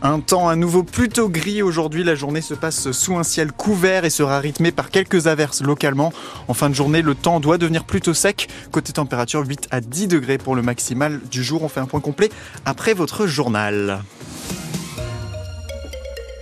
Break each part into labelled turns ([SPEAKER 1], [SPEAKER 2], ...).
[SPEAKER 1] Un temps à nouveau plutôt gris aujourd'hui. La journée se passe sous un ciel couvert et sera rythmée par quelques averses localement. En fin de journée, le temps doit devenir plutôt sec. Côté température, 8 à 10 degrés pour le maximal du jour. On fait un point complet après votre journal.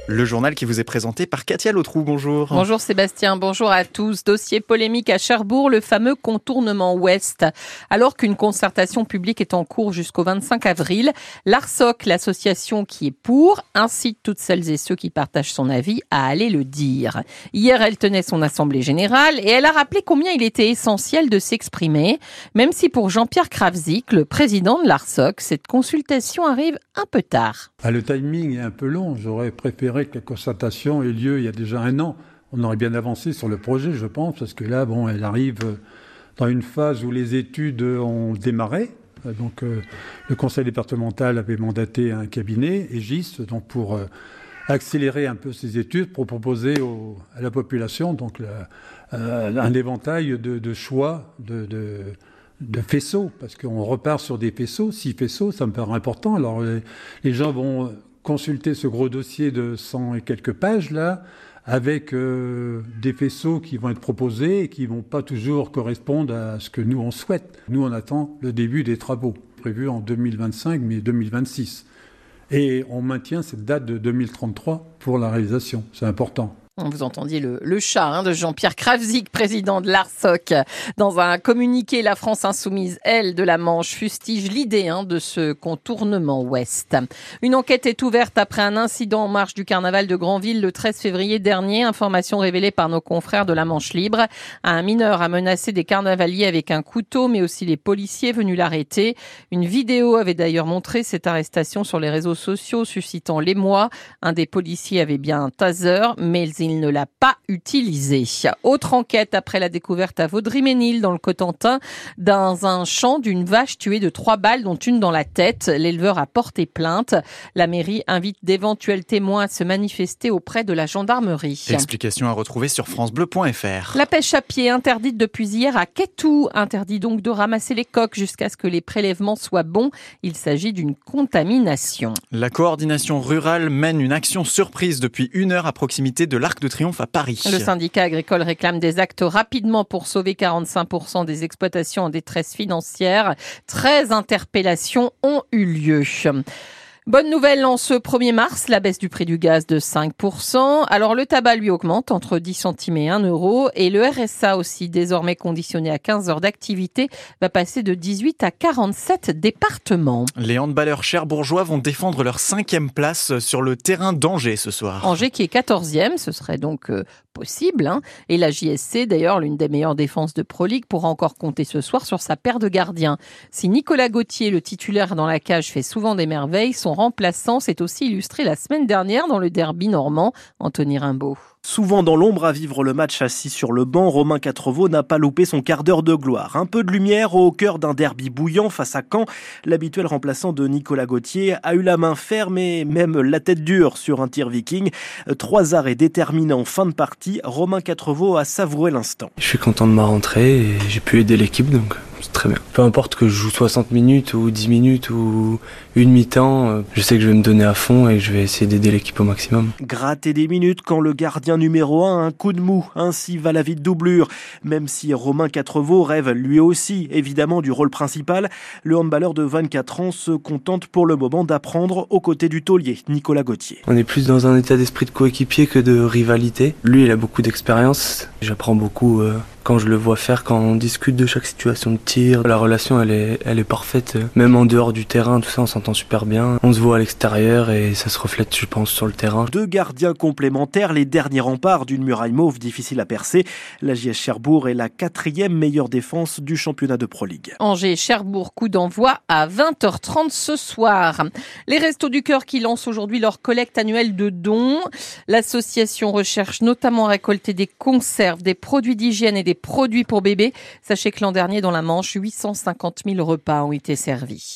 [SPEAKER 1] Le journal qui vous est présenté par Katia Lautrou. Bonjour.
[SPEAKER 2] Bonjour Sébastien, bonjour à tous. Dossier polémique à Cherbourg, le fameux contournement ouest. Alors qu'une concertation publique est en cours jusqu'au 25 avril, l'ARSOC, l'association qui est pour, incite toutes celles et ceux qui partagent son avis à aller le dire. Hier, elle tenait son assemblée générale et elle a rappelé combien il était essentiel de s'exprimer, même si pour Jean-Pierre Kravzik, le président de l'ARSOC, cette consultation arrive un peu tard.
[SPEAKER 3] Ah, le timing est un peu long. J'aurais préféré que la concertation ait lieu il y a déjà un an. On aurait bien avancé sur le projet, je pense, parce que là, bon, elle arrive dans une phase où les études ont démarré. Donc, euh, le conseil départemental avait mandaté un cabinet, EGIS, donc pour euh, accélérer un peu ces études, pour proposer à la population donc euh, un éventail de, choix de, de, faisceaux, parce qu'on repart sur des faisceaux, six faisceaux, ça me paraît important. Alors, les gens vont consulter ce gros dossier de 100 et quelques pages là, avec euh, des faisceaux qui vont être proposés et qui vont pas toujours correspondre à ce que nous on souhaite. Nous on attend le début des travaux, prévu en 2025 mais 2026. Et on maintient cette date de 2033 pour la réalisation, c'est important.
[SPEAKER 2] Vous entendiez le, le chat hein, de Jean-Pierre Kravzik, président de l'ARSOC. Dans un communiqué, la France insoumise, elle, de la Manche, fustige l'idée hein, de ce contournement ouest. Une enquête est ouverte après un incident en marche du carnaval de Granville le 13 février dernier. Information révélée par nos confrères de la Manche Libre. Un mineur a menacé des carnavaliers avec un couteau, mais aussi les policiers venus l'arrêter. Une vidéo avait d'ailleurs montré cette arrestation sur les réseaux sociaux, suscitant l'émoi. Un des policiers avait bien un taser, mais ils il ne l'a pas utilisé. Autre enquête après la découverte à Vaudry-Ménil dans le Cotentin dans un champ d'une vache tuée de trois balles dont une dans la tête. L'éleveur a porté plainte. La mairie invite d'éventuels témoins à se manifester auprès de la gendarmerie.
[SPEAKER 1] Explication à retrouver sur francebleu.fr.
[SPEAKER 2] La pêche à pied interdite depuis hier à Ketou. Interdit donc de ramasser les coques jusqu'à ce que les prélèvements soient bons. Il s'agit d'une contamination.
[SPEAKER 1] La coordination rurale mène une action surprise depuis une heure à proximité de l'arc de Triomphe à Paris.
[SPEAKER 2] Le syndicat agricole réclame des actes rapidement pour sauver 45% des exploitations en détresse financière. 13 interpellations ont eu lieu. Bonne nouvelle en ce 1er mars, la baisse du prix du gaz de 5%. Alors le tabac lui augmente entre 10 centimes et 1 euro et le RSA aussi désormais conditionné à 15 heures d'activité va passer de 18 à 47 départements.
[SPEAKER 1] Les handballeurs cherbourgeois vont défendre leur cinquième place sur le terrain d'Angers ce soir.
[SPEAKER 2] Angers qui est 14e, ce serait donc euh, possible. Hein. Et la JSC, d'ailleurs, l'une des meilleures défenses de Pro League, pourra encore compter ce soir sur sa paire de gardiens. Si Nicolas Gauthier, le titulaire dans la cage, fait souvent des merveilles, son remplaçant s'est aussi illustré la semaine dernière dans le derby normand, Anthony Rimbaud.
[SPEAKER 4] Souvent dans l'ombre à vivre le match assis sur le banc, Romain Quatreveau n'a pas loupé son quart d'heure de gloire. Un peu de lumière au cœur d'un derby bouillant face à Caen. L'habituel remplaçant de Nicolas Gauthier a eu la main ferme et même la tête dure sur un tir viking. Trois arrêts déterminants en fin de partie. Romain Quatreveau a savouré l'instant.
[SPEAKER 5] Je suis content de ma rentrée et j'ai pu aider l'équipe donc très bien. Peu importe que je joue 60 minutes ou 10 minutes ou une mi-temps, euh, je sais que je vais me donner à fond et je vais essayer d'aider l'équipe au maximum.
[SPEAKER 4] Gratter des minutes quand le gardien numéro 1 a un coup de mou, ainsi va la vie de doublure. Même si Romain Quatreveau rêve lui aussi évidemment du rôle principal, le handballeur de 24 ans se contente pour le moment d'apprendre aux côtés du taulier Nicolas Gauthier.
[SPEAKER 5] On est plus dans un état d'esprit de coéquipier que de rivalité. Lui, il a beaucoup d'expérience. J'apprends beaucoup euh, quand je le vois faire, quand on discute de chaque situation de tir, la relation elle est, elle est parfaite. Même en dehors du terrain, tout ça, on s'entend super bien. On se voit à l'extérieur et ça se reflète, je pense, sur le terrain.
[SPEAKER 4] Deux gardiens complémentaires, les derniers remparts d'une muraille mauve difficile à percer. La JS Cherbourg est la quatrième meilleure défense du championnat de Pro League.
[SPEAKER 2] Angers-Cherbourg, coup d'envoi à 20h30 ce soir. Les Restos du Cœur qui lancent aujourd'hui leur collecte annuelle de dons. L'association recherche notamment à récolter des conserves, des produits d'hygiène et des produits pour bébés. Sachez que l'an dernier, dans la Manche, 850 000 repas ont été servis.